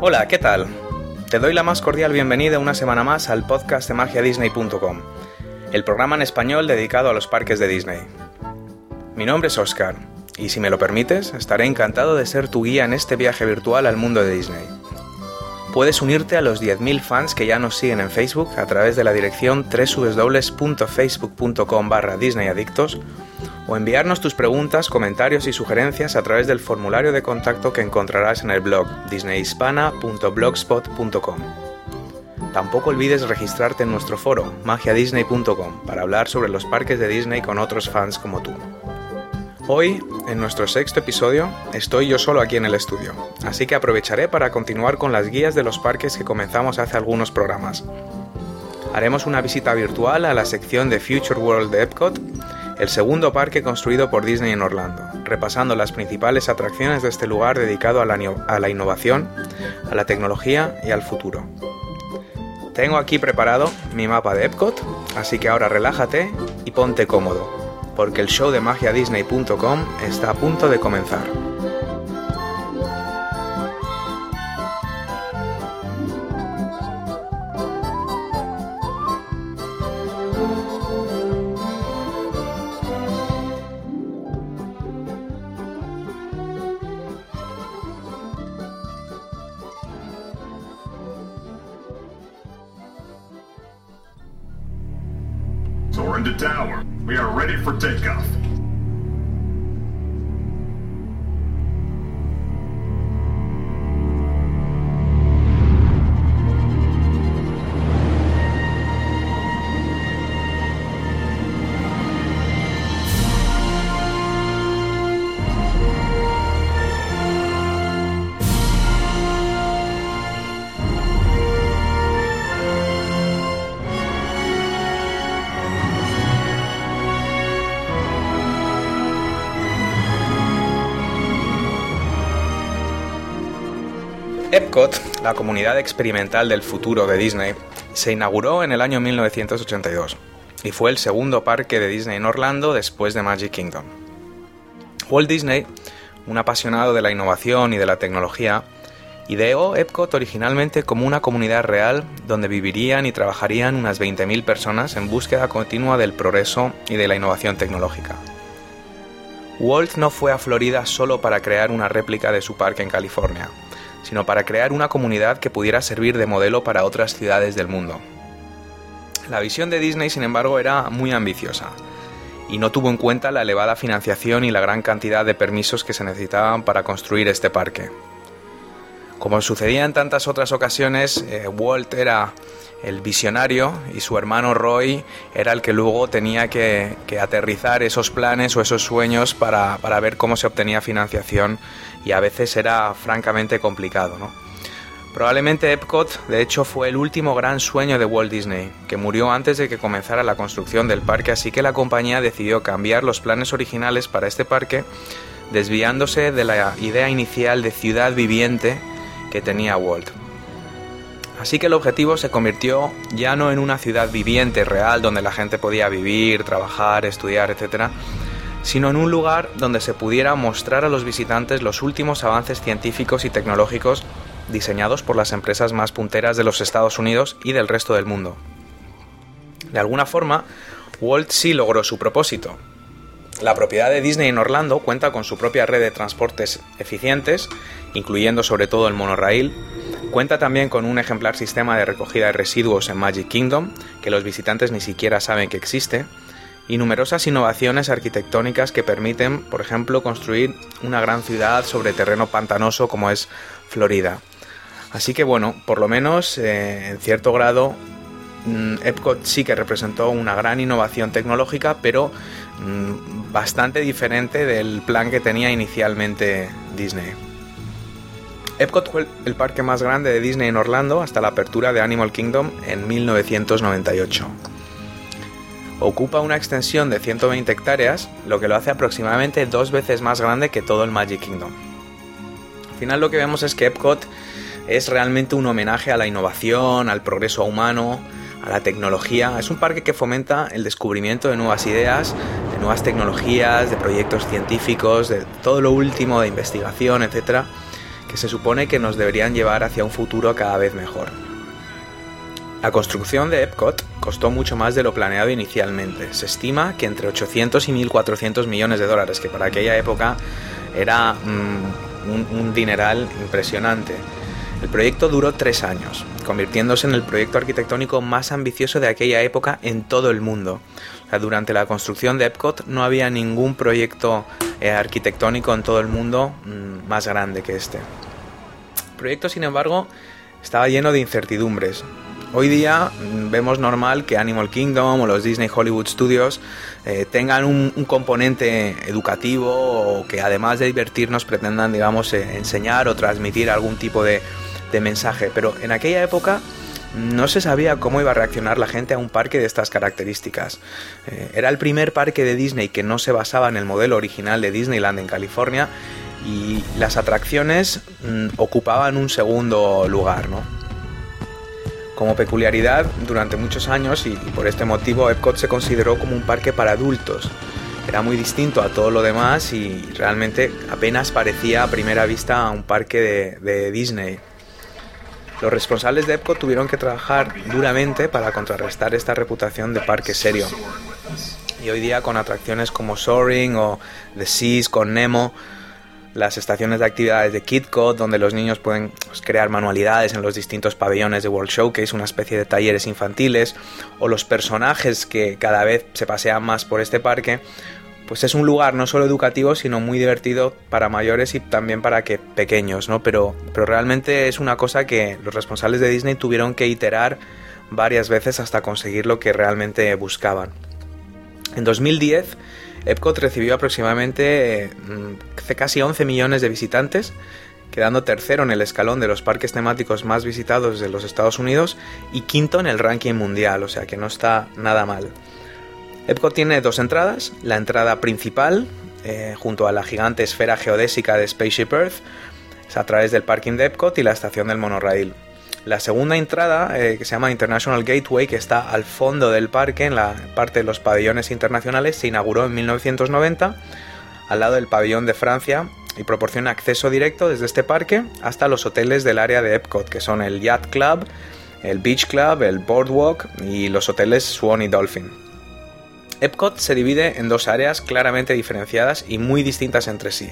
Hola, ¿qué tal? Te doy la más cordial bienvenida una semana más al podcast de magiadisney.com, el programa en español dedicado a los parques de Disney. Mi nombre es Oscar, y si me lo permites, estaré encantado de ser tu guía en este viaje virtual al mundo de Disney. Puedes unirte a los 10.000 fans que ya nos siguen en Facebook a través de la dirección www.facebook.com barra disneyadictos o enviarnos tus preguntas, comentarios y sugerencias a través del formulario de contacto que encontrarás en el blog disneyhispana.blogspot.com. Tampoco olvides registrarte en nuestro foro magiadisney.com para hablar sobre los parques de Disney con otros fans como tú. Hoy, en nuestro sexto episodio, estoy yo solo aquí en el estudio, así que aprovecharé para continuar con las guías de los parques que comenzamos hace algunos programas. Haremos una visita virtual a la sección de Future World de Epcot el segundo parque construido por Disney en Orlando, repasando las principales atracciones de este lugar dedicado a la, innovación, a la tecnología y al futuro. Tengo aquí preparado mi mapa de Epcot, así que ahora relájate y ponte cómodo, porque el show de magiadisney.com está a punto de comenzar. Epcot, la comunidad experimental del futuro de Disney, se inauguró en el año 1982 y fue el segundo parque de Disney en Orlando después de Magic Kingdom. Walt Disney, un apasionado de la innovación y de la tecnología, ideó Epcot originalmente como una comunidad real donde vivirían y trabajarían unas 20.000 personas en búsqueda continua del progreso y de la innovación tecnológica. Walt no fue a Florida solo para crear una réplica de su parque en California, sino para crear una comunidad que pudiera servir de modelo para otras ciudades del mundo. La visión de Disney, sin embargo, era muy ambiciosa y no tuvo en cuenta la elevada financiación y la gran cantidad de permisos que se necesitaban para construir este parque. Como sucedía en tantas otras ocasiones, eh, Walt era el visionario y su hermano Roy era el que luego tenía que, aterrizar esos planes o esos sueños para, para, ver cómo se obtenía financiación y a veces era francamente complicado. ¿no? Probablemente Epcot, de hecho, fue el último gran sueño de Walt Disney, que murió antes de que comenzara la construcción del parque, así que la compañía decidió cambiar los planes originales para este parque, desviándose de la idea inicial de ciudad viviente que tenía Walt. Así que el objetivo se convirtió ya no en una ciudad viviente real donde la gente podía vivir, trabajar, estudiar, etc., sino en un lugar donde se pudiera mostrar a los visitantes los últimos avances científicos y tecnológicos diseñados por las empresas más punteras de los Estados Unidos y del resto del mundo. De alguna forma, Walt sí logró su propósito. La propiedad de Disney en Orlando cuenta con su propia red de transportes eficientes, incluyendo sobre todo el monorail, Cuenta también con un ejemplar sistema de recogida de residuos en Magic Kingdom, que los visitantes ni siquiera saben que existe, y numerosas innovaciones arquitectónicas que permiten, por ejemplo, construir una gran ciudad sobre terreno pantanoso como es Florida. Así que bueno, por lo menos eh, en cierto grado mm, Epcot sí que representó una gran innovación tecnológica, pero bastante diferente del plan que tenía inicialmente Disney. Epcot fue el parque más grande de Disney en Orlando hasta la apertura de Animal Kingdom en 1998. Ocupa una extensión de 120 hectáreas, lo que lo hace aproximadamente dos veces más grande que todo el Magic Kingdom. Al final lo que vemos es que Epcot es realmente un homenaje a la innovación, al progreso humano, a la tecnología. Es un parque que fomenta el descubrimiento de nuevas ideas, de nuevas tecnologías, de proyectos científicos, de todo lo último de investigación, etcétera, que se supone que nos deberían llevar hacia un futuro cada vez mejor. La construcción de Epcot costó mucho más de lo planeado inicialmente. Se estima que entre 800 y 1.400 millones de dólares, que para aquella época era mm, un, un dineral impresionante. El proyecto duró tres años, convirtiéndose en el proyecto arquitectónico más ambicioso de aquella época en todo el mundo. durante la construcción de Epcot no había ningún proyecto eh, arquitectónico en todo el mundo mm, más grande que este. El proyecto, sin embargo, estaba lleno de incertidumbres. Hoy día mm, vemos normal que Animal Kingdom o los Disney Hollywood Studios eh, tengan un, componente educativo o que además de divertirnos pretendan, digamos, eh, enseñar o transmitir algún tipo de, de mensaje, pero en aquella época no se sabía cómo iba a reaccionar la gente a un parque de estas características. Eh, era el primer parque de Disney que no se basaba en el modelo original de Disneyland en California y las atracciones mm, ocupaban un segundo lugar, ¿no? Como peculiaridad, durante muchos años y, por este motivo Epcot se consideró como un parque para adultos. Era muy distinto a todo lo demás y realmente apenas parecía a primera vista un parque de Disney. Los responsables de Epcot tuvieron que trabajar duramente para contrarrestar esta reputación de parque serio. Y hoy día con atracciones como Soaring o The Seas con Nemo, las estaciones de actividades de KidCot, donde los niños pueden pues, crear manualidades en los distintos pabellones de World Showcase, una especie de talleres infantiles, o los personajes que cada vez se pasean más por este parque, pues es un lugar no solo educativo, sino muy divertido para mayores y también para que pequeños, ¿no? Pero, pero realmente es una cosa que los responsables de Disney tuvieron que iterar varias veces hasta conseguir lo que realmente buscaban. En 2010, Epcot recibió aproximadamente mm, casi 11 millones de visitantes, quedando tercero en el escalón de los parques temáticos más visitados de los Estados Unidos y quinto en el ranking mundial, o sea que no está nada mal. Epcot tiene dos entradas, la entrada principal, eh, junto a la gigante esfera geodésica de Spaceship Earth, es a través del parking de Epcot y la estación del monorail. La segunda entrada, eh, que se llama International Gateway, que está al fondo del parque, en la parte de los pabellones internacionales, se inauguró en 1990, al lado del pabellón de Francia, y proporciona acceso directo desde este parque hasta los hoteles del área de Epcot, que son el Yacht Club, el Beach Club, el Boardwalk y los hoteles Swan y Dolphin. Epcot se divide en dos áreas claramente diferenciadas y muy distintas entre sí,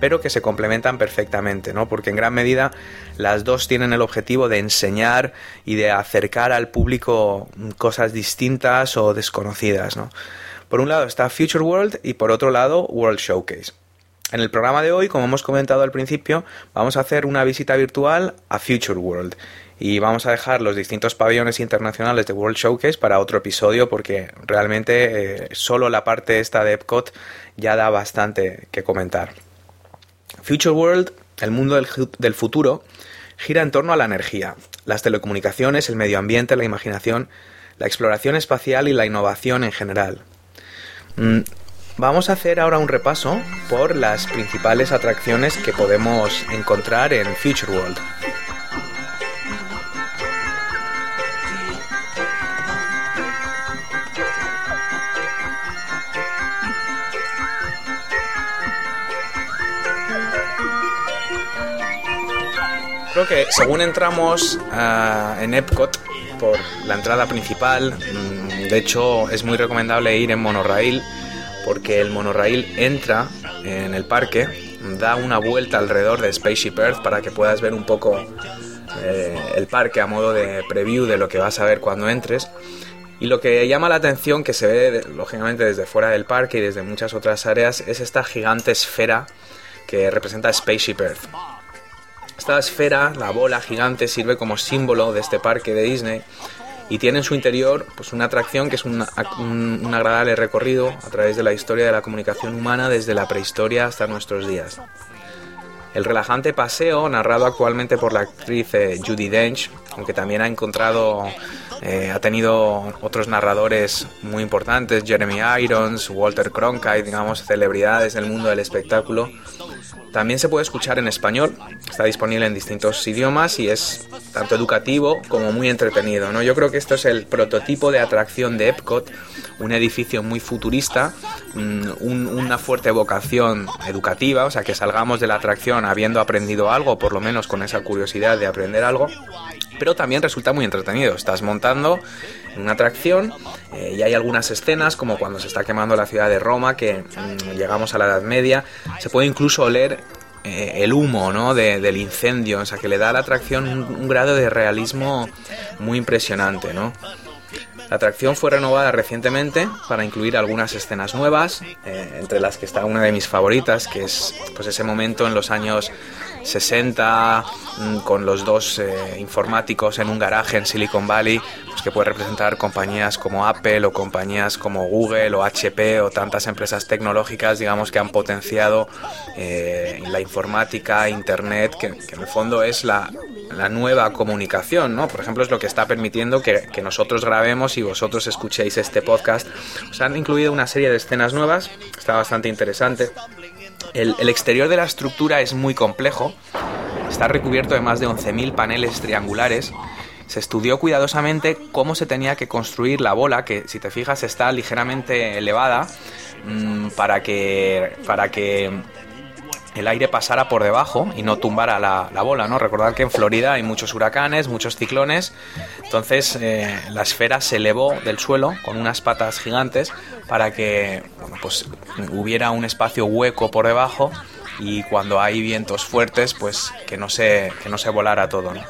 pero que se complementan perfectamente, ¿no? Porque en gran medida las dos tienen el objetivo de enseñar y de acercar al público cosas distintas o desconocidas, ¿no? Por un lado está Future World y por otro lado World Showcase. En el programa de hoy, como hemos comentado al principio, vamos a hacer una visita virtual a Future World y vamos a dejar los distintos pabellones internacionales de World Showcase para otro episodio porque realmente eh, solo la parte esta de Epcot ya da bastante que comentar. Future World, el mundo del, futuro, gira en torno a la energía, las telecomunicaciones, el medio ambiente, la imaginación, la exploración espacial y la innovación en general. Mm, vamos a hacer ahora un repaso por las principales atracciones que podemos encontrar en Future World. Creo que según entramos ah, en Epcot por la entrada principal, mm, de hecho es muy recomendable ir en monorail porque el monorail entra en el parque, da una vuelta alrededor de Spaceship Earth para que puedas ver un poco eh, el parque a modo de preview de lo que vas a ver cuando entres. Y lo que llama la atención, que se ve lógicamente desde fuera del parque y desde muchas otras áreas, es esta gigante esfera que representa Spaceship Earth. Esta esfera, la bola gigante, sirve como símbolo de este parque de Disney y tiene en su interior pues, una atracción que es un, agradable recorrido a través de la historia de la comunicación humana desde la prehistoria hasta nuestros días. El relajante paseo, narrado actualmente por la actriz eh, Judy Dench, aunque también ha encontrado, eh, ha tenido otros narradores muy importantes, Jeremy Irons, Walter Cronkite, digamos, celebridades del mundo del espectáculo, También se puede escuchar en español, está disponible en distintos idiomas y es tanto educativo como muy entretenido. ¿no? Yo creo que esto es el prototipo de atracción de Epcot, un edificio muy futurista, una fuerte vocación educativa, o sea que salgamos de la atracción habiendo aprendido algo, por lo menos con esa curiosidad de aprender algo, pero también resulta muy entretenido. Estás montando una atracción eh, y hay algunas escenas como cuando se está quemando la ciudad de Roma que mm, llegamos a la Edad Media se puede incluso oler eh, el humo ¿no? del incendio o sea que le da a la atracción un, grado de realismo muy impresionante ¿no? La atracción fue renovada recientemente para incluir algunas escenas nuevas, eh, entre las que está una de mis favoritas, que es pues ese momento en los años 60 mm, con los dos eh, informáticos en un garaje en Silicon Valley, pues que puede representar compañías como Apple o compañías como Google o HP o tantas empresas tecnológicas, digamos, que han potenciado eh, la informática, Internet, que, en el fondo es la, nueva comunicación, ¿no? Por ejemplo, es lo que está permitiendo que, nosotros grabemos y vosotros escuchéis este podcast. Os han incluido una serie de escenas nuevas, está bastante interesante. El, exterior de la estructura es muy complejo, está recubierto de más de 11.000 paneles triangulares. Se estudió cuidadosamente cómo se tenía que construir la bola, que si te fijas está ligeramente elevada, mm, para que, para que el aire pasara por debajo y no tumbara la, bola, ¿no? Recordad que en Florida hay muchos huracanes, muchos ciclones, entonces eh, la esfera se elevó del suelo con unas patas gigantes para que pues, hubiera un espacio hueco por debajo y cuando hay vientos fuertes, pues que no se, que no se volara todo, ¿no?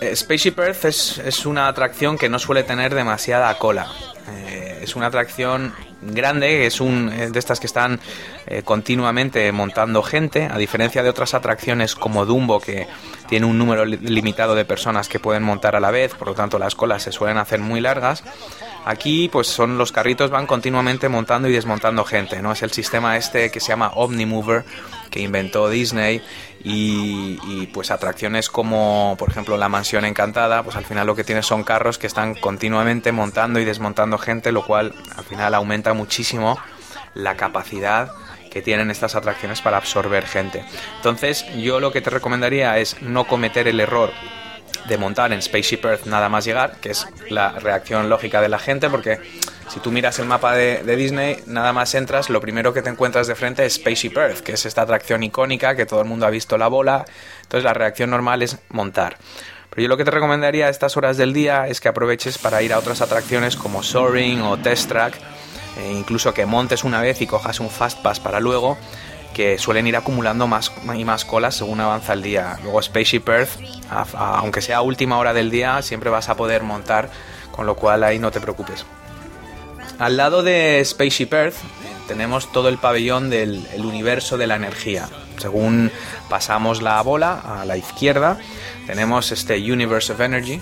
Eh, Spaceship Earth es, es, una atracción que no suele tener demasiada cola. Eh, es una atracción grande, es un de estas que están eh, continuamente montando gente, a diferencia de otras atracciones como Dumbo que tiene un número limitado de personas que pueden montar a la vez, por lo tanto las colas se suelen hacer muy largas. Aquí pues son los carritos van continuamente montando y desmontando gente, ¿no? Es el sistema este que se llama Omnimover que inventó Disney y, pues atracciones como por ejemplo la mansión encantada pues al final lo que tiene son carros que están continuamente montando y desmontando gente lo cual al final aumenta muchísimo la capacidad que tienen estas atracciones para absorber gente entonces yo lo que te recomendaría es no cometer el error de montar en Spaceship Earth nada más llegar, que es la reacción lógica de la gente, porque si tú miras el mapa de, Disney, nada más entras, lo primero que te encuentras de frente es Spaceship Earth, que es esta atracción icónica que todo el mundo ha visto la bola, entonces la reacción normal es montar. Pero yo lo que te recomendaría a estas horas del día es que aproveches para ir a otras atracciones como Soaring o Test Track, e incluso que montes una vez y cojas un Fast Pass para luego, que suelen ir acumulando más y más colas según avanza el día. Luego Spaceship Earth, aunque sea última hora del día, siempre vas a poder montar, con lo cual ahí no te preocupes. Al lado de Spaceship Earth tenemos todo el pabellón del universo de la energía. Según pasamos la bola a la izquierda, tenemos este Universe of Energy,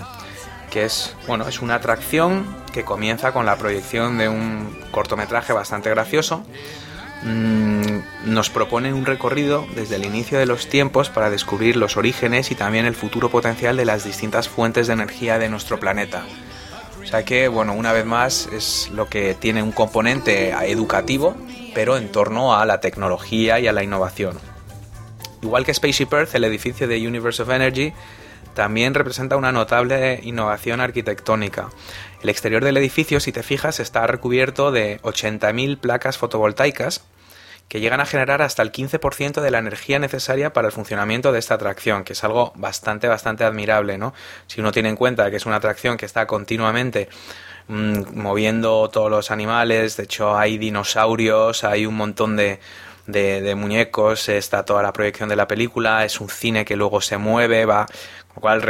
que es, bueno, es una atracción que comienza con la proyección de un cortometraje bastante gracioso Mm, nos propone un recorrido desde el inicio de los tiempos para descubrir los orígenes y también el futuro potencial de las distintas fuentes de energía de nuestro planeta. O sea que, bueno, una vez más es lo que tiene un componente educativo, pero en torno a la tecnología y a la innovación. Igual que Spaceship Earth, el edificio de Universe of Energy también representa una notable innovación arquitectónica. El exterior del edificio, si te fijas, está recubierto de 80.000 placas fotovoltaicas que llegan a generar hasta el 15% de la energía necesaria para el funcionamiento de esta atracción, que es algo bastante, bastante admirable, ¿no? Si uno tiene en cuenta que es una atracción que está continuamente mm, moviendo todos los animales, de hecho hay dinosaurios, hay un montón de, de, muñecos, está toda la proyección de la película, es un cine que luego se mueve, va, lo cual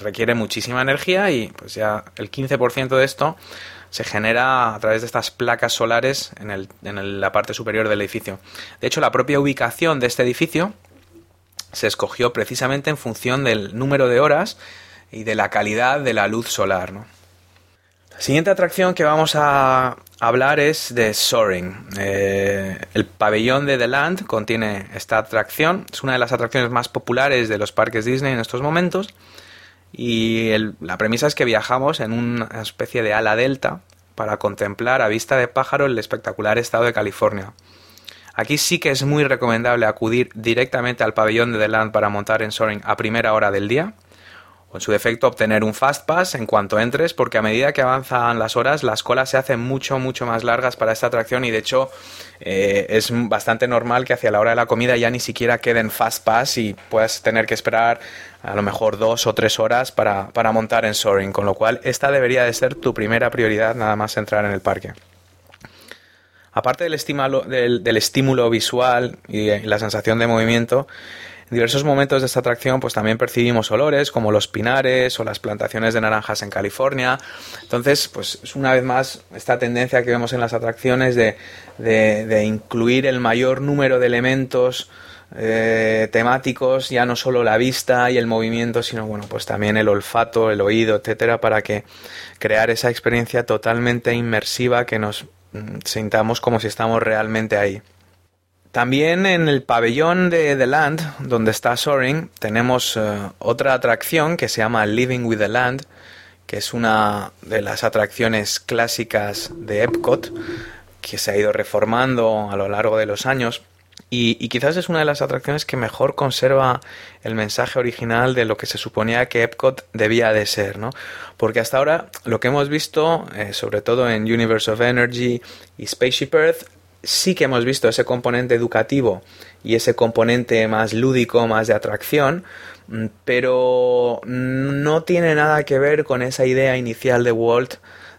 requiere muchísima energía y pues ya el 15% de esto se genera a través de estas placas solares en, el, en la parte superior del edificio. De hecho, la propia ubicación de este edificio se escogió precisamente en función del número de horas y de la calidad de la luz solar. ¿no? La siguiente atracción que vamos a hablar es de Soaring. Eh, el pabellón de The Land contiene esta atracción. Es una de las atracciones más populares de los parques Disney en estos momentos y la premisa es que viajamos en una especie de ala delta para contemplar a vista de pájaro el espectacular estado de California. Aquí sí que es muy recomendable acudir directamente al pabellón de The Land para montar en Soaring a primera hora del día o en su defecto obtener un fast pass en cuanto entres porque a medida que avanzan las horas las colas se hacen mucho mucho más largas para esta atracción y de hecho eh, es bastante normal que hacia la hora de la comida ya ni siquiera queden fast pass y puedas tener que esperar a lo mejor dos o tres horas para, montar en Soaring con lo cual esta debería de ser tu primera prioridad nada más entrar en el parque. Aparte del, del estímulo visual y la sensación de movimiento, en diversos momentos de esta atracción pues también percibimos olores como los pinares o las plantaciones de naranjas en California. Entonces pues es una vez más esta tendencia que vemos en las atracciones de, incluir el mayor número de elementos eh, temáticos, ya no solo la vista y el movimiento, sino bueno, pues también el olfato, el oído, etcétera, para que crear esa experiencia totalmente inmersiva que nos mm, sintamos como si estamos realmente ahí. También en el pabellón de The Land, donde está Soaring, tenemos eh, otra atracción que se llama Living with the Land, que es una de las atracciones clásicas de Epcot, que se ha ido reformando a lo largo de los años. Y, quizás es una de las atracciones que mejor conserva el mensaje original de lo que se suponía que Epcot debía de ser, ¿no? Porque hasta ahora lo que hemos visto, eh, sobre todo en Universe of Energy y Spaceship Earth, sí que hemos visto ese componente educativo y ese componente más lúdico, más de atracción, mm, pero no tiene nada que ver con esa idea inicial de Walt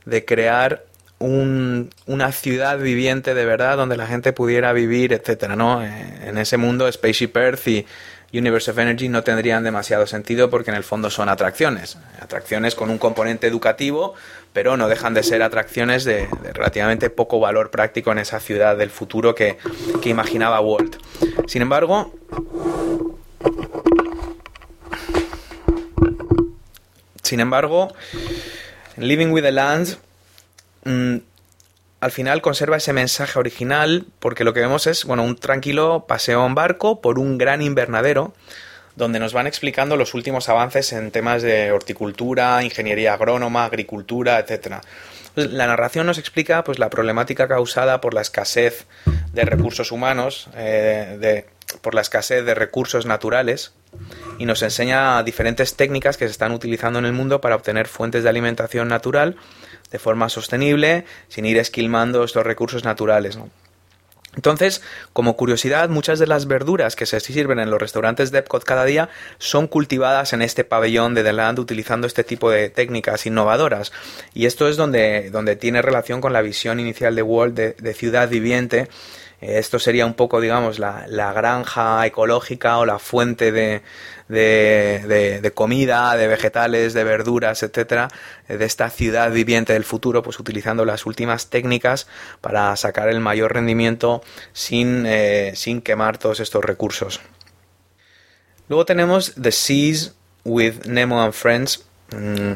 de crear una ciudad viviente de verdad donde la gente pudiera vivir, etcétera, ¿no? Eh, en ese mundo Spaceship Earth y Universe of Energy no tendrían demasiado sentido porque en el fondo son atracciones, atracciones con un componente educativo, pero no dejan de ser atracciones de, relativamente poco valor práctico en esa ciudad del futuro que, que imaginaba Walt. Sin embargo, sin embargo, Living with the Land mm, al final conserva ese mensaje original porque lo que vemos es, bueno, un tranquilo paseo en barco por un gran invernadero donde nos van explicando los últimos avances en temas de horticultura, ingeniería agrónoma, agricultura. Pues la narración nos explica pues, la problemática causada por la escasez de recursos humanos, eh, de, por la escasez de recursos naturales, y nos enseña diferentes técnicas que se están utilizando en el mundo para obtener fuentes de alimentación natural de forma sostenible, sin ir esquilmando estos recursos naturales. Entonces, como curiosidad, muchas de las verduras que se sirven en los restaurantes de Epcot cada día son cultivadas en este pabellón de The Land utilizando este tipo de técnicas innovadoras. Y esto es donde, donde tiene relación con la visión inicial de Walt de ciudad viviente esto sería un poco, digamos, la, granja ecológica o la fuente de, de, comida, de vegetales, de verduras, etcétera, de esta ciudad viviente del futuro, pues utilizando las últimas técnicas para sacar el mayor rendimiento sin, eh, sin quemar todos estos recursos. Luego tenemos The Seas with Nemo and Friends. Mm,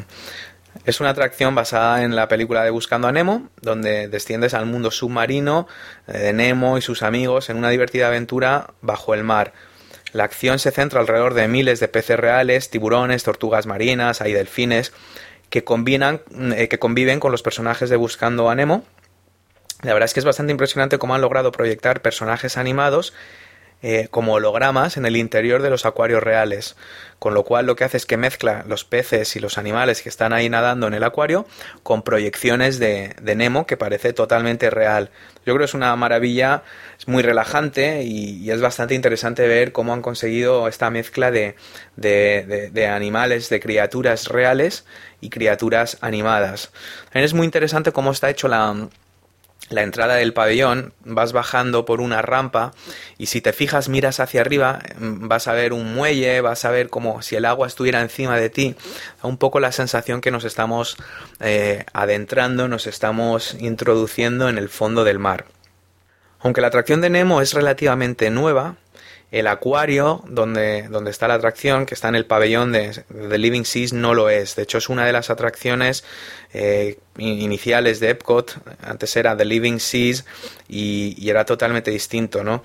es una atracción basada en la película de Buscando a Nemo, donde desciendes al mundo submarino eh, de Nemo y sus amigos en una divertida aventura bajo el mar. La acción se centra alrededor de miles de peces reales, tiburones, tortugas marinas, hay delfines, que, combinan, eh, que conviven con los personajes de Buscando a Nemo. La verdad es que es bastante impresionante cómo han logrado proyectar personajes animados eh, como hologramas en el interior de los acuarios reales, con lo cual lo que hace es que mezcla los peces y los animales que están ahí nadando en el acuario con proyecciones de, Nemo que parece totalmente real. Yo creo que es una maravilla, es muy relajante y, es bastante interesante ver cómo han conseguido esta mezcla de, de animales, de criaturas reales y criaturas animadas. También es muy interesante cómo está hecho la, la entrada del pabellón, vas bajando por una rampa y si te fijas, miras hacia arriba, mm, vas a ver un muelle, vas a ver como si el agua estuviera encima de ti, un poco la sensación que nos estamos eh, adentrando, nos estamos introduciendo en el fondo del mar. Aunque la atracción de Nemo es relativamente nueva, el acuario donde, donde está la atracción, que está en el pabellón de, The Living Seas, no lo es. De hecho, es una de las atracciones eh, iniciales de Epcot. Antes era The Living Seas y, era totalmente distinto, ¿no?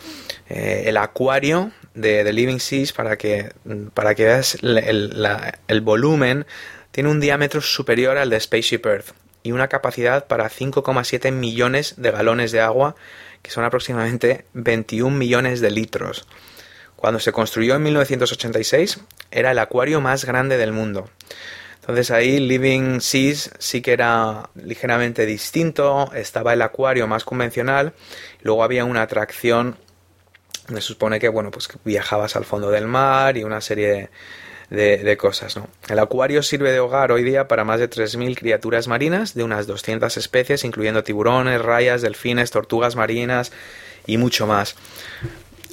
Eh, el acuario de The Living Seas, para que, para que veas el, el volumen, tiene un diámetro superior al de Spaceship Earth. y una capacidad para 5,7 millones de galones de agua, que son aproximadamente 21 millones de litros. Cuando se construyó en 1986 era el acuario más grande del mundo. Entonces ahí Living Seas sí que era ligeramente distinto, estaba el acuario más convencional, luego había una atracción, me supone que bueno, pues viajabas al fondo del mar y una serie de, cosas. ¿no? El acuario sirve de hogar hoy día para más de 3.000 criaturas marinas de unas 200 especies, incluyendo tiburones, rayas, delfines, tortugas marinas y mucho más.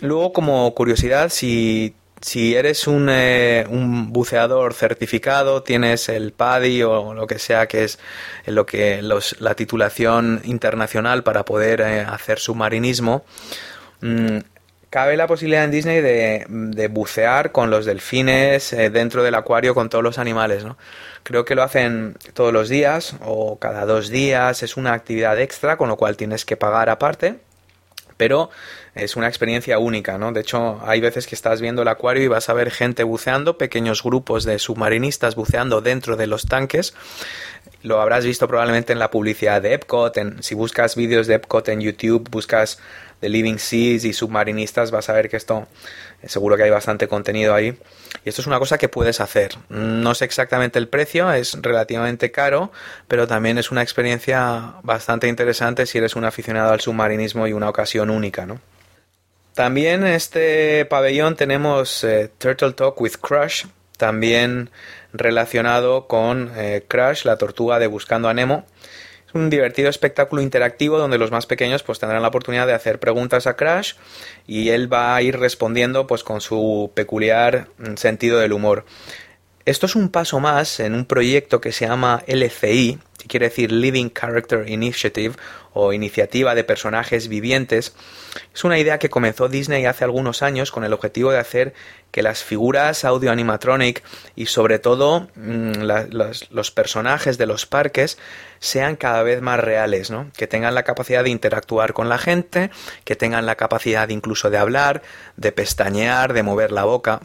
Luego, como curiosidad, si si eres un, eh, un, buceador certificado, tienes el PADI o lo que sea que es lo que la titulación internacional para poder eh, hacer submarinismo, mm, cabe la posibilidad en Disney de, bucear con los delfines eh, dentro del acuario con todos los animales. ¿no? Creo que lo hacen todos los días o cada dos días, es una actividad extra, con lo cual tienes que pagar aparte pero es una experiencia única, ¿no? De hecho, hay veces que estás viendo el acuario y vas a ver gente buceando, pequeños grupos de submarinistas buceando dentro de los tanques. Lo habrás visto probablemente en la publicidad de Epcot, si buscas vídeos de Epcot en YouTube, buscas de Living Seas y submarinistas, vas a ver que esto seguro que hay bastante contenido ahí. Y esto es una cosa que puedes hacer. No sé exactamente el precio, es relativamente caro, pero también es una experiencia bastante interesante si eres un aficionado al submarinismo y una ocasión única, ¿no? También en este pabellón tenemos eh, Turtle Talk with Crush, también relacionado con eh, Crush, la tortuga de Buscando a Nemo un divertido espectáculo interactivo donde los más pequeños pues tendrán la oportunidad de hacer preguntas a Crash y él va a ir respondiendo pues con su peculiar mm, sentido del humor. Esto es un paso más en un proyecto que se llama LCI, quiere decir Living Character Initiative o Iniciativa de Personajes Vivientes. Es una idea que comenzó Disney hace algunos años con el objetivo de hacer que las figuras audio animatronic y sobre todo mm, los, personajes de los parques sean cada vez más reales, ¿no? que tengan la capacidad de interactuar con la gente, que tengan la capacidad incluso de hablar, de pestañear, de mover la boca.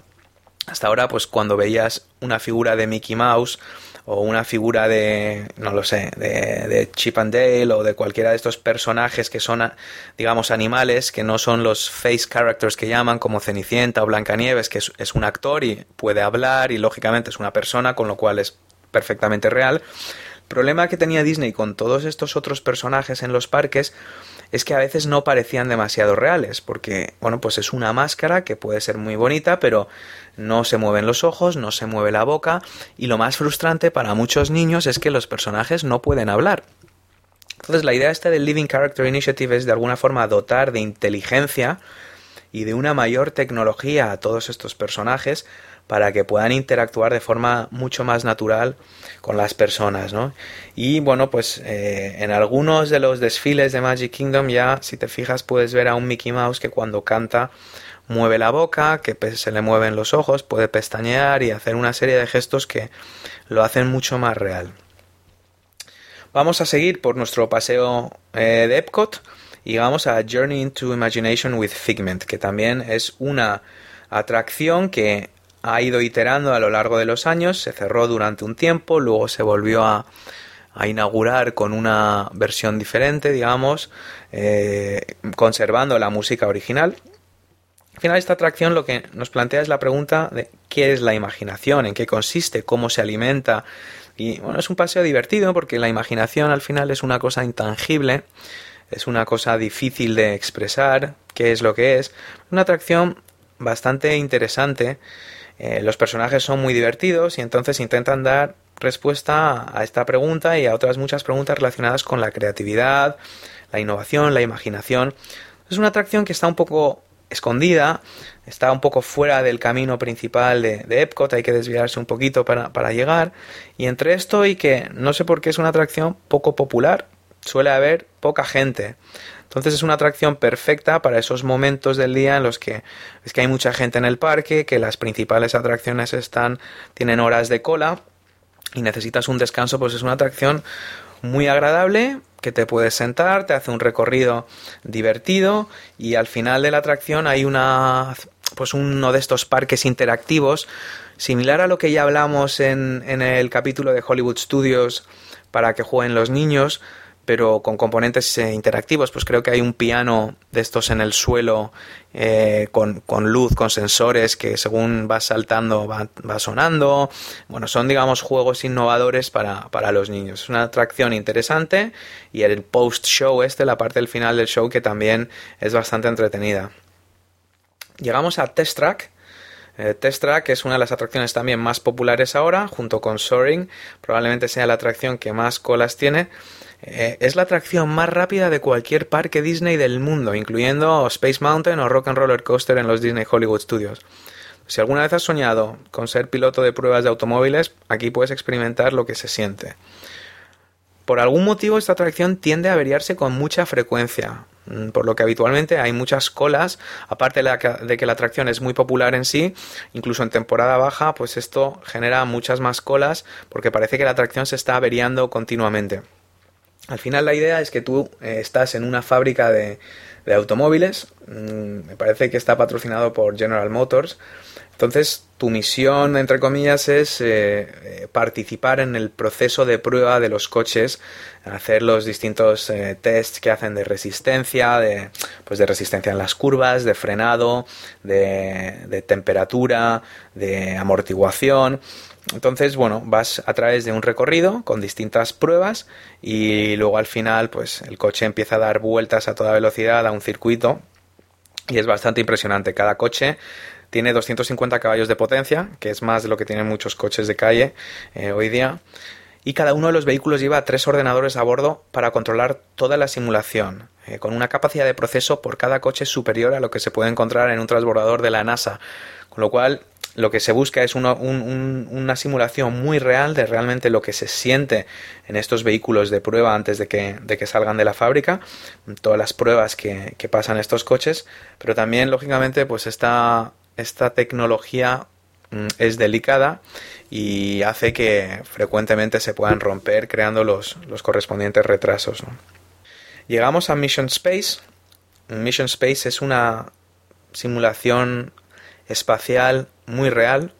Hasta ahora, pues cuando veías una figura de Mickey Mouse o una figura de, no lo sé, de, de, Chip and Dale o de cualquiera de estos personajes que son, digamos, animales, que no son los face characters que llaman, como Cenicienta o Blancanieves, que es, es un actor y puede hablar y lógicamente es una persona, con lo cual es perfectamente real. El problema que tenía Disney con todos estos otros personajes en los parques es que a veces no parecían demasiado reales, porque, bueno, pues es una máscara que puede ser muy bonita, pero no se mueven los ojos, no se mueve la boca, y lo más frustrante para muchos niños es que los personajes no pueden hablar. Entonces la idea esta del Living Character Initiative es de alguna forma dotar de inteligencia y de una mayor tecnología a todos estos personajes para que puedan interactuar de forma mucho más natural con las personas, ¿no? Y bueno, pues eh, en algunos de los desfiles de Magic Kingdom ya, si te fijas, puedes ver a un Mickey Mouse que cuando canta mueve la boca, que se le mueven los ojos, puede pestañear y hacer una serie de gestos que lo hacen mucho más real. Vamos a seguir por nuestro paseo eh, de Epcot y vamos a Journey into Imagination with Figment, que también es una atracción que ha ido iterando a lo largo de los años, se cerró durante un tiempo, luego se volvió a, inaugurar con una versión diferente, digamos, eh, conservando la música original. Al final esta atracción lo que nos plantea es la pregunta de qué es la imaginación, en qué consiste, cómo se alimenta. Y bueno, es un paseo divertido porque la imaginación al final es una cosa intangible, es una cosa difícil de expresar, qué es lo que es. Una atracción bastante interesante eh, los personajes son muy divertidos y entonces intentan dar respuesta a esta pregunta y a otras muchas preguntas relacionadas con la creatividad, la innovación, la imaginación. Es una atracción que está un poco escondida, está un poco fuera del camino principal de, Epcot, hay que desviarse un poquito para, llegar. Y entre esto y que no sé por qué es una atracción poco popular, suele haber poca gente. Entonces es una atracción perfecta para esos momentos del día en los que es que hay mucha gente en el parque, que las principales atracciones están tienen horas de cola y necesitas un descanso, pues es una atracción muy agradable que te puedes sentar, te hace un recorrido divertido y al final de la atracción hay una pues uno de estos parques interactivos similar a lo que ya hablamos en, en el capítulo de Hollywood Studios para que jueguen los niños, pero con componentes eh, interactivos. Pues creo que hay un piano de estos en el suelo eh, con, luz, con sensores que según va saltando va, sonando. Bueno, son digamos juegos innovadores para, para, los niños. Es una atracción interesante y el post-show este, la parte del final del show que también es bastante entretenida. Llegamos a Test Track. Eh, Test Track es una de las atracciones también más populares ahora, junto con Soaring. Probablemente sea la atracción que más colas tiene. Eh, es la atracción más rápida de cualquier parque Disney del mundo, incluyendo Space Mountain o Rock and Roller Coaster en los Disney Hollywood Studios. Si alguna vez has soñado con ser piloto de pruebas de automóviles, aquí puedes experimentar lo que se siente. Por algún motivo esta atracción tiende a averiarse con mucha frecuencia, mm, por lo que habitualmente hay muchas colas, aparte de que la atracción es muy popular en sí, incluso en temporada baja, pues esto genera muchas más colas porque parece que la atracción se está averiando continuamente. Al final la idea es que tú eh, estás en una fábrica de, automóviles, mm, me parece que está patrocinado por General Motors, entonces tu misión, entre comillas, es eh, eh, participar en el proceso de prueba de los coches, hacer los distintos tests que hacen de resistencia, de, pues de resistencia en las curvas, de frenado, de temperatura, de amortiguación. Entonces, bueno, vas a través de un recorrido con distintas pruebas y luego al final, pues el coche empieza a dar vueltas a toda velocidad a un circuito y es bastante impresionante. Cada coche tiene 250 caballos de potencia, que es más de lo que tienen muchos coches de calle eh, hoy día. Y cada uno de los vehículos lleva tres ordenadores a bordo para controlar toda la simulación, eh, con una capacidad de proceso por cada coche superior a lo que se puede encontrar en un transbordador de la NASA. Con lo cual, lo que se busca es una, una, simulación muy real de realmente lo que se siente en estos vehículos de prueba antes de que, de que salgan de la fábrica, todas las pruebas que, que, pasan estos coches, pero también, lógicamente, pues esta, esta tecnología mm, es delicada y hace que frecuentemente se puedan romper creando los, los correspondientes retrasos. Llegamos a Mission Space. Mission Space es una simulación espacial muy real,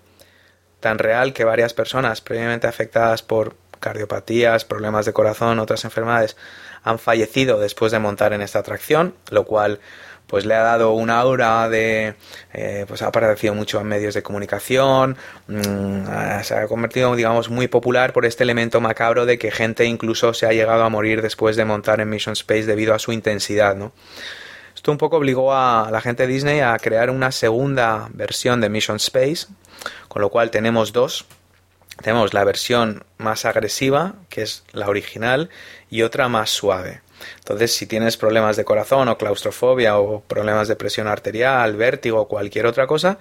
tan real que varias personas previamente afectadas por cardiopatías, problemas de corazón, otras enfermedades, han fallecido después de montar en esta atracción, lo cual pues le ha dado una aura de eh, pues ha aparecido mucho en medios de comunicación mm, se ha convertido digamos muy popular por este elemento macabro de que gente incluso se ha llegado a morir después de montar en Mission Space debido a su intensidad no esto un poco obligó a la gente de Disney a crear una segunda versión de Mission Space, con lo cual tenemos dos. Tenemos la versión más agresiva, que es la original, y otra más suave. Entonces, si tienes problemas de corazón o claustrofobia o problemas de presión arterial, vértigo o cualquier otra cosa,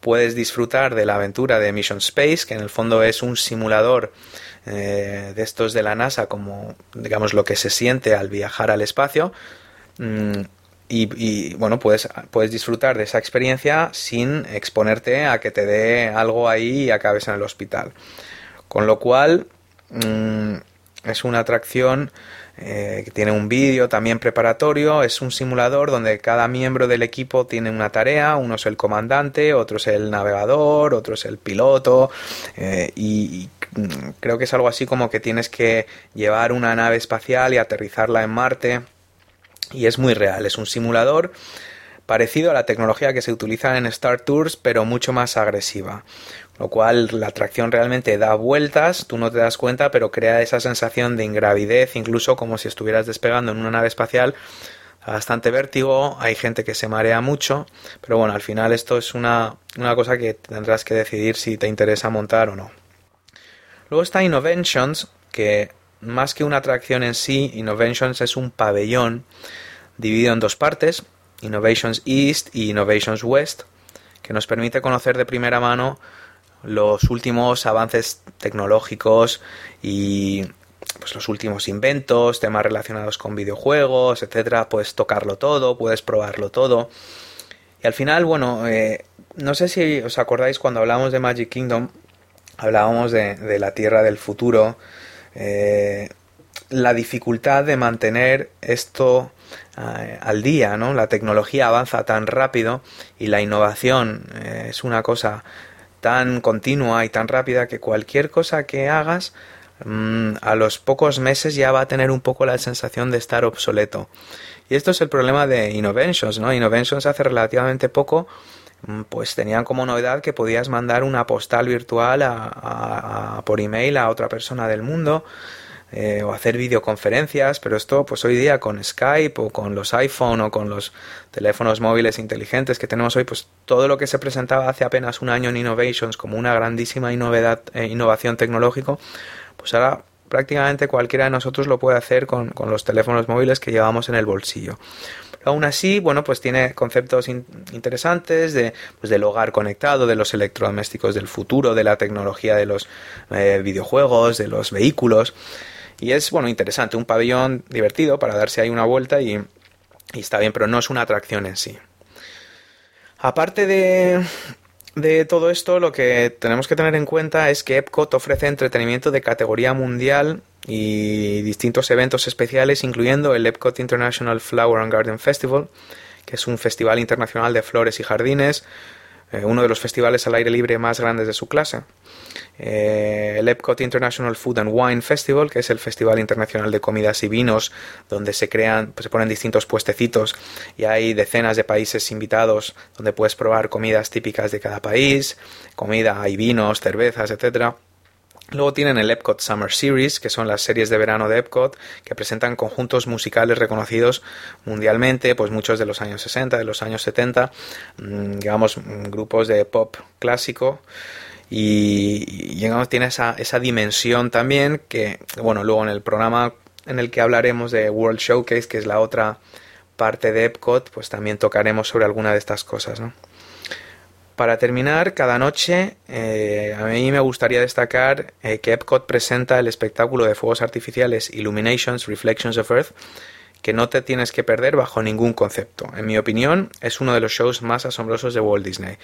puedes disfrutar de la aventura de Mission Space, que en el fondo es un simulador eh, de estos de la NASA, como digamos lo que se siente al viajar al espacio. Mm, y, bueno, puedes, puedes disfrutar de esa experiencia sin exponerte a que te dé algo ahí y acabes en el hospital. Con lo cual, mm, es una atracción eh, que tiene un vídeo también preparatorio, es un simulador donde cada miembro del equipo tiene una tarea, uno es el comandante, otro es el navegador, otro es el piloto, eh, y, y mm, creo que es algo así como que tienes que llevar una nave espacial y aterrizarla en Marte y es muy real, es un simulador parecido a la tecnología que se utiliza en Star Tours, pero mucho más agresiva. Lo cual la atracción realmente da vueltas, tú no te das cuenta, pero crea esa sensación de ingravidez, incluso como si estuvieras despegando en una nave espacial. Bastante vértigo, hay gente que se marea mucho, pero bueno, al final esto es una, una cosa que tendrás que decidir si te interesa montar o no. Luego está Innovations, que más que una atracción en sí, Innovations es un pabellón dividido en dos partes, Innovations East y Innovations West, que nos permite conocer de primera mano los últimos avances tecnológicos y pues los últimos inventos, temas relacionados con videojuegos, etcétera, puedes tocarlo todo, puedes probarlo todo. Y al final, bueno, eh, no sé si os acordáis cuando hablamos de Magic Kingdom, hablábamos de, de la Tierra del futuro, eh, la dificultad de mantener esto eh, al día, ¿no? La tecnología avanza tan rápido y la innovación eh, es una cosa tan continua y tan rápida que cualquier cosa que hagas mm, a los pocos meses ya va a tener un poco la sensación de estar obsoleto. Y esto es el problema de Innovations, ¿no? Innovations hace relativamente poco pues tenían como novedad que podías mandar una postal virtual a, por email a otra persona del mundo eh, o hacer videoconferencias, pero esto pues hoy día con Skype o con los iPhone o con los teléfonos móviles inteligentes que tenemos hoy, pues todo lo que se presentaba hace apenas un año en Innovations como una grandísima eh, innovación tecnológico, pues ahora prácticamente cualquiera de nosotros lo puede hacer con, los teléfonos móviles que llevamos en el bolsillo. Aún así, bueno, pues tiene conceptos interesantes de, pues del hogar conectado, de los electrodomésticos del futuro, de la tecnología de los eh, videojuegos, de los vehículos. Y es, bueno, interesante, un pabellón divertido para darse ahí una vuelta y, y está bien, pero no es una atracción en sí. Aparte de, de todo esto, lo que tenemos que tener en cuenta es que Epcot ofrece entretenimiento de categoría mundial y distintos eventos especiales, incluyendo el Epcot International Flower and Garden Festival, que es un festival internacional de flores y jardines, eh, uno de los festivales al aire libre más grandes de su clase. Eh, el Epcot International Food and Wine Festival, que es el festival internacional de comidas y vinos, donde se crean, pues, se ponen distintos puestecitos y hay decenas de países invitados donde puedes probar comidas típicas de cada país, comida, y vinos, cervezas, etcétera. Luego tienen el Epcot Summer Series, que son las series de verano de Epcot, que presentan conjuntos musicales reconocidos mundialmente, pues muchos de los años 60, de los años 70, mm, digamos, mm, grupos de pop clásico y, digamos tiene esa, esa dimensión también que bueno luego en el programa en el que hablaremos de World Showcase que es la otra parte de Epcot pues también tocaremos sobre alguna de estas cosas ¿no? Para terminar cada noche eh, a mí me gustaría destacar eh, que Epcot presenta el espectáculo de fuegos artificiales Illuminations Reflections of Earth que no te tienes que perder bajo ningún concepto. En mi opinión, es uno de los shows más asombrosos de Walt Disney.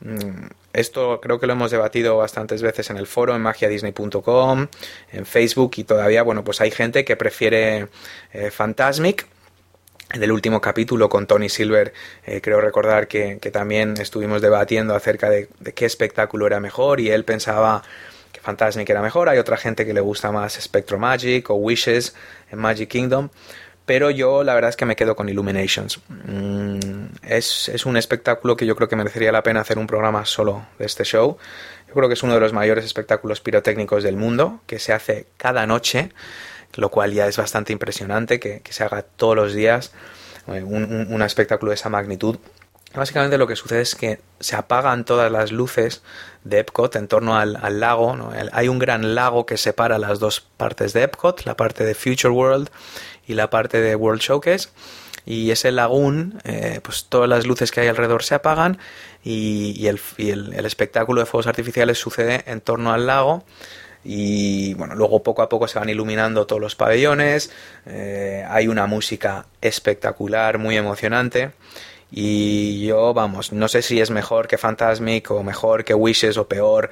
Mm, esto creo que lo hemos debatido bastantes veces en el foro, en magiadisney.com, en Facebook y todavía, bueno, pues hay gente que prefiere eh, Fantasmic. En el último capítulo con Tony Silver eh, creo recordar que, también estuvimos debatiendo acerca de, de, qué espectáculo era mejor y él pensaba que Fantasmic era mejor. Hay otra gente que le gusta más Spectro Magic o Wishes en Magic Kingdom pero yo la verdad es que me quedo con Illuminations. Mm, es, es, un espectáculo que yo creo que merecería la pena hacer un programa solo de este show. Yo creo que es uno de los mayores espectáculos pirotécnicos del mundo, que se hace cada noche, lo cual ya es bastante impresionante, que, que se haga todos los días eh, un, un, espectáculo de esa magnitud. Básicamente lo que sucede es que se apagan todas las luces de Epcot en torno al, al lago. ¿no? hay un gran lago que separa las dos partes de Epcot, la parte de Future World y la parte de World Showcase. Y ese lagún, eh, pues todas las luces que hay alrededor se apagan y, el, el, espectáculo de fuegos artificiales sucede en torno al lago. Y bueno, luego poco a poco se van iluminando todos los pabellones. Eh, hay una música espectacular, muy emocionante. Y yo, vamos, no sé si es mejor que Fantasmic o mejor que Wishes o peor.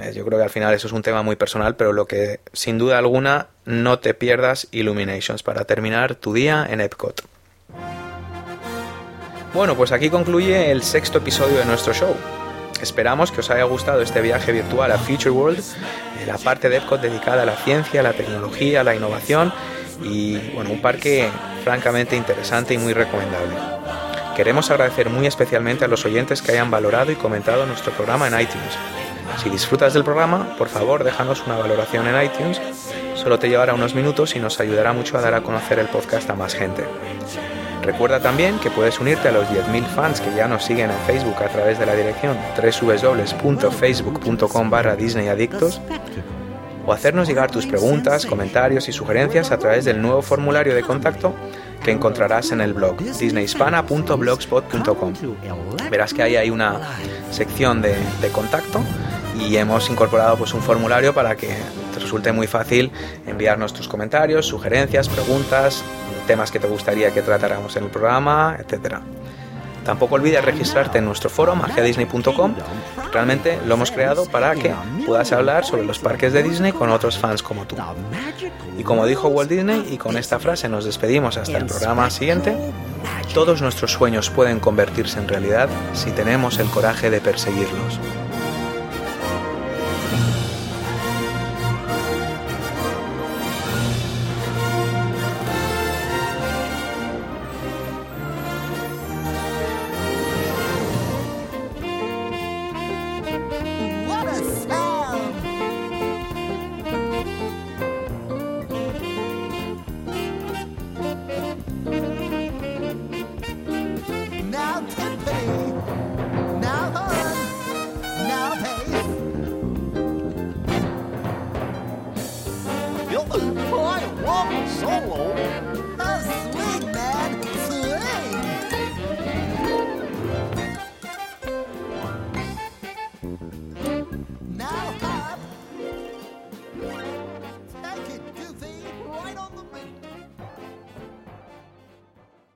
Eh, yo creo que al final eso es un tema muy personal, pero lo que sin duda alguna no te pierdas Illuminations para terminar tu día en Epcot. Bueno, pues aquí concluye el sexto episodio de nuestro show. Esperamos que os haya gustado este viaje virtual a Future World, la parte de Epcot dedicada a la ciencia, la tecnología, la innovación y bueno, un parque francamente interesante y muy recomendable. Queremos agradecer muy especialmente a los oyentes que hayan valorado y comentado nuestro programa en iTunes. Si disfrutas del programa, por favor déjanos una valoración en iTunes. Solo te llevará unos minutos y nos ayudará mucho a dar a conocer el podcast a más gente. Recuerda también que puedes unirte a los 10.000 fans que ya nos siguen en Facebook a través de la dirección www.facebook.com barra disneyadictos o hacernos llegar tus preguntas, comentarios y sugerencias a través del nuevo formulario de contacto que encontrarás en el blog disneyhispana.blogspot.com. Verás que ahí hay una sección de, contacto y hemos incorporado pues un formulario para que te resulte muy fácil enviarnos tus comentarios, sugerencias, preguntas, temas que te gustaría que tratáramos en el programa, etcétera. Tampoco olvides registrarte en nuestro foro magiadisney.com. Realmente lo hemos creado para que puedas hablar sobre los parques de Disney con otros fans como tú. Y como dijo Walt Disney, y con esta frase nos despedimos hasta el programa siguiente, todos nuestros sueños pueden convertirse en realidad si tenemos el coraje de perseguirlos.